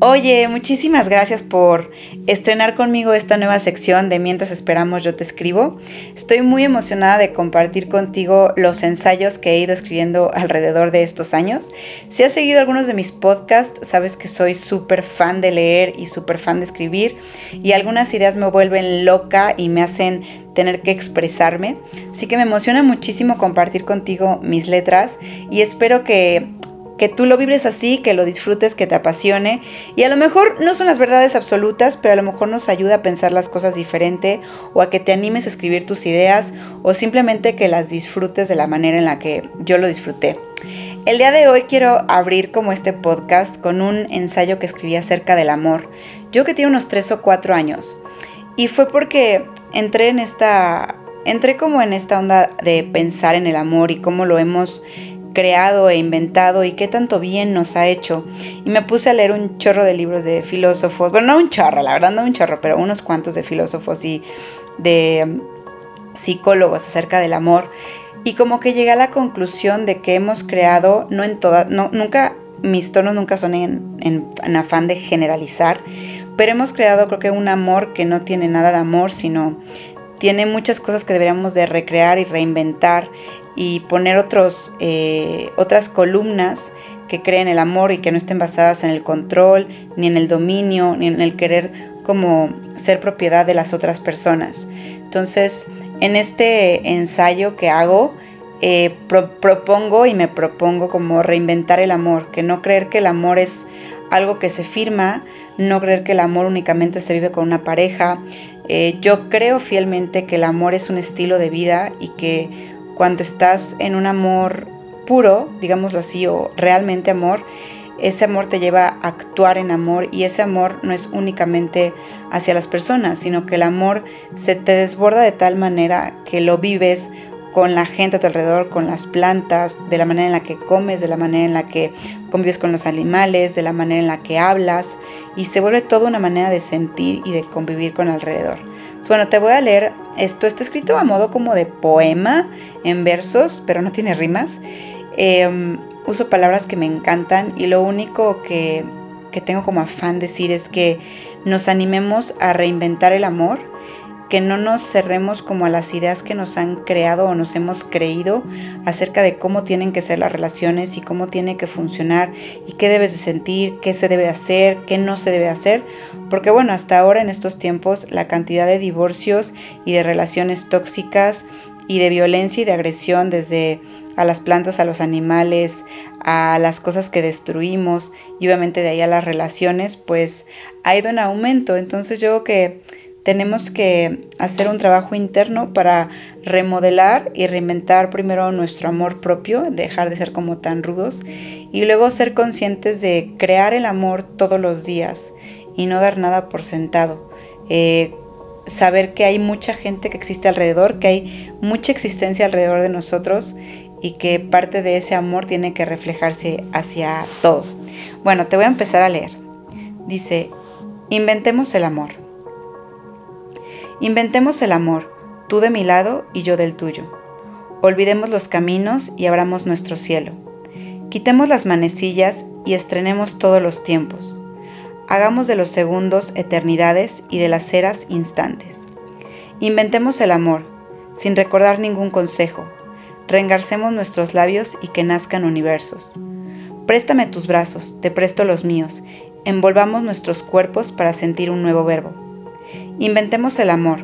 Oye, muchísimas gracias por estrenar conmigo esta nueva sección de Mientras esperamos yo te escribo. Estoy muy emocionada de compartir contigo los ensayos que he ido escribiendo alrededor de estos años. Si has seguido algunos de mis podcasts, sabes que soy súper fan de leer y súper fan de escribir y algunas ideas me vuelven loca y me hacen tener que expresarme. Así que me emociona muchísimo compartir contigo mis letras y espero que que tú lo vibres así, que lo disfrutes, que te apasione. Y a lo mejor no son las verdades absolutas, pero a lo mejor nos ayuda a pensar las cosas diferente o a que te animes a escribir tus ideas o simplemente que las disfrutes de la manera en la que yo lo disfruté. El día de hoy quiero abrir como este podcast con un ensayo que escribí acerca del amor. Yo que tiene unos 3 o 4 años. Y fue porque entré en esta entré como en esta onda de pensar en el amor y cómo lo hemos creado e inventado y qué tanto bien nos ha hecho. Y me puse a leer un chorro de libros de filósofos, bueno, no un chorro, la verdad no un chorro, pero unos cuantos de filósofos y de um, psicólogos acerca del amor. Y como que llegué a la conclusión de que hemos creado, no en todas, no, nunca, mis tonos nunca son en, en afán de generalizar, pero hemos creado creo que un amor que no tiene nada de amor, sino tiene muchas cosas que deberíamos de recrear y reinventar y poner otros, eh, otras columnas que creen el amor y que no estén basadas en el control, ni en el dominio, ni en el querer como ser propiedad de las otras personas. Entonces, en este ensayo que hago, eh, propongo y me propongo como reinventar el amor, que no creer que el amor es algo que se firma, no creer que el amor únicamente se vive con una pareja. Eh, yo creo fielmente que el amor es un estilo de vida y que cuando estás en un amor puro, digámoslo así, o realmente amor, ese amor te lleva a actuar en amor y ese amor no es únicamente hacia las personas, sino que el amor se te desborda de tal manera que lo vives con la gente a tu alrededor, con las plantas, de la manera en la que comes, de la manera en la que convives con los animales, de la manera en la que hablas y se vuelve toda una manera de sentir y de convivir con alrededor. Bueno, te voy a leer esto. Está escrito a modo como de poema en versos, pero no tiene rimas. Em, uso palabras que me encantan y lo único que, que tengo como afán decir es que nos animemos a reinventar el amor que no nos cerremos como a las ideas que nos han creado o nos hemos creído acerca de cómo tienen que ser las relaciones y cómo tiene que funcionar y qué debes de sentir, qué se debe hacer, qué no se debe hacer, porque bueno, hasta ahora en estos tiempos la cantidad de divorcios y de relaciones tóxicas y de violencia y de agresión desde a las plantas, a los animales, a las cosas que destruimos y obviamente de ahí a las relaciones, pues ha ido en aumento. Entonces yo creo que tenemos que hacer un trabajo interno para remodelar y reinventar primero nuestro amor propio, dejar de ser como tan rudos y luego ser conscientes de crear el amor todos los días y no dar nada por sentado. Eh, saber que hay mucha gente que existe alrededor, que hay mucha existencia alrededor de nosotros y que parte de ese amor tiene que reflejarse hacia todo. Bueno, te voy a empezar a leer. Dice, inventemos el amor. Inventemos el amor, tú de mi lado y yo del tuyo. Olvidemos los caminos y abramos nuestro cielo. Quitemos las manecillas y estrenemos todos los tiempos. Hagamos de los segundos eternidades y de las eras instantes. Inventemos el amor, sin recordar ningún consejo. Reengarcemos nuestros labios y que nazcan universos. Préstame tus brazos, te presto los míos. Envolvamos nuestros cuerpos para sentir un nuevo verbo. Inventemos el amor,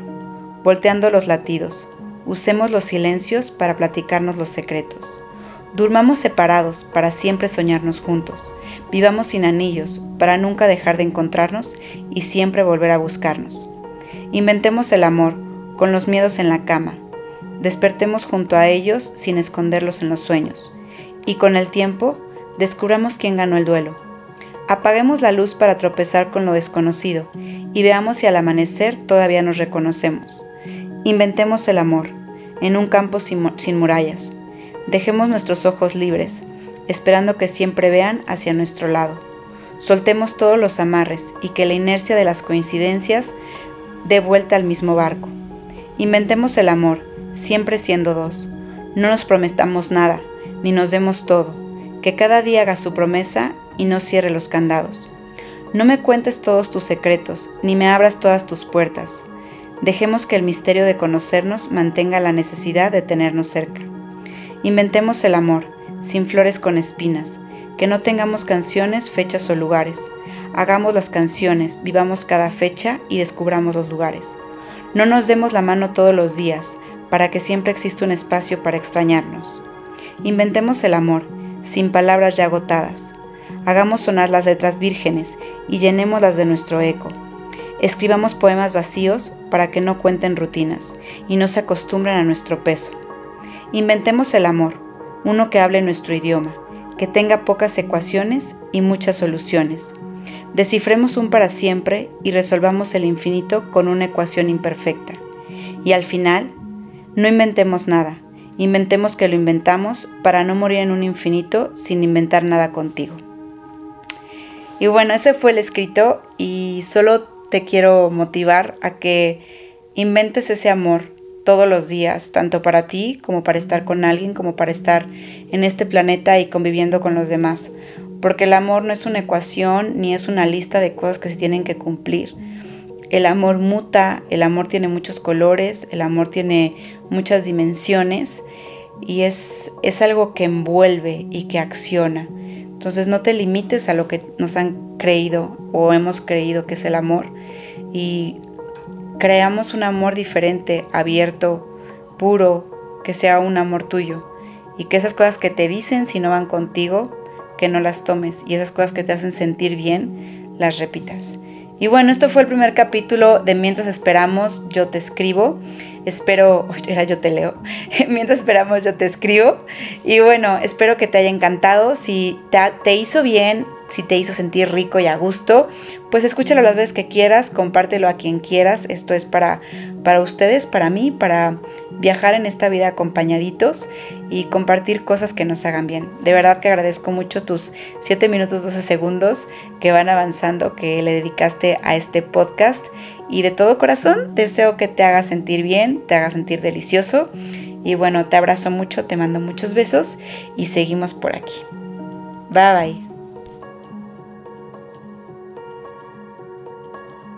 volteando los latidos. Usemos los silencios para platicarnos los secretos. Durmamos separados para siempre soñarnos juntos. Vivamos sin anillos para nunca dejar de encontrarnos y siempre volver a buscarnos. Inventemos el amor con los miedos en la cama. Despertemos junto a ellos sin esconderlos en los sueños. Y con el tiempo descubramos quién ganó el duelo Apaguemos la luz para tropezar con lo desconocido y veamos si al amanecer todavía nos reconocemos. Inventemos el amor en un campo sin, murallas. Dejemos nuestros ojos libres, esperando que siempre vean hacia nuestro lado. Soltemos todos los amarres y que la inercia de las coincidencias dé vuelta al mismo barco. Inventemos el amor, siempre siendo dos. No nos prometamos nada, ni nos demos todo. Que cada día haga su promesa y no cierre los candados. No me cuentes todos tus secretos, ni me abras todas tus puertas. Dejemos que el misterio de conocernos mantenga la necesidad de tenernos cerca. Inventemos el amor, sin flores con espinas, que no tengamos canciones, fechas o lugares. Hagamos las canciones, vivamos cada fecha y descubramos los lugares. No nos demos la mano todos los días, para que siempre exista un espacio para extrañarnos. Inventemos el amor, sin palabras ya agotadas. Hagamos sonar las letras vírgenes y llenémoslas de nuestro eco. Escribamos poemas vacíos para que no cuenten rutinas y no se acostumbren a nuestro peso. Inventemos el amor, uno que hable nuestro idioma, que tenga pocas ecuaciones y muchas soluciones. Descifremos un para siempre y resolvamos el infinito con una ecuación imperfecta. Y al final, no inventemos nada, inventemos que lo inventamos para no morir en un infinito sin inventar nada contigo. Y bueno, ese fue el escrito y solo te quiero motivar a que inventes ese amor todos los días, tanto para ti como para estar con alguien, como para estar en este planeta y conviviendo con los demás. Porque el amor no es una ecuación ni es una lista de cosas que se tienen que cumplir. El amor muta, el amor tiene muchos colores, el amor tiene muchas dimensiones y es, es algo que envuelve y que acciona. Entonces no te limites a lo que nos han creído o hemos creído que es el amor y creamos un amor diferente, abierto, puro, que sea un amor tuyo. Y que esas cosas que te dicen si no van contigo, que no las tomes. Y esas cosas que te hacen sentir bien, las repitas. Y bueno, esto fue el primer capítulo de Mientras esperamos, yo te escribo. Espero, era yo te leo. Mientras esperamos, yo te escribo. Y bueno, espero que te haya encantado. Si te, te hizo bien, si te hizo sentir rico y a gusto, pues escúchalo las veces que quieras, compártelo a quien quieras. Esto es para, para ustedes, para mí, para viajar en esta vida acompañaditos y compartir cosas que nos hagan bien. De verdad que agradezco mucho tus 7 minutos 12 segundos que van avanzando, que le dedicaste a este podcast. Y de todo corazón deseo que te haga sentir bien, te haga sentir delicioso. Y bueno, te abrazo mucho, te mando muchos besos y seguimos por aquí. Bye bye.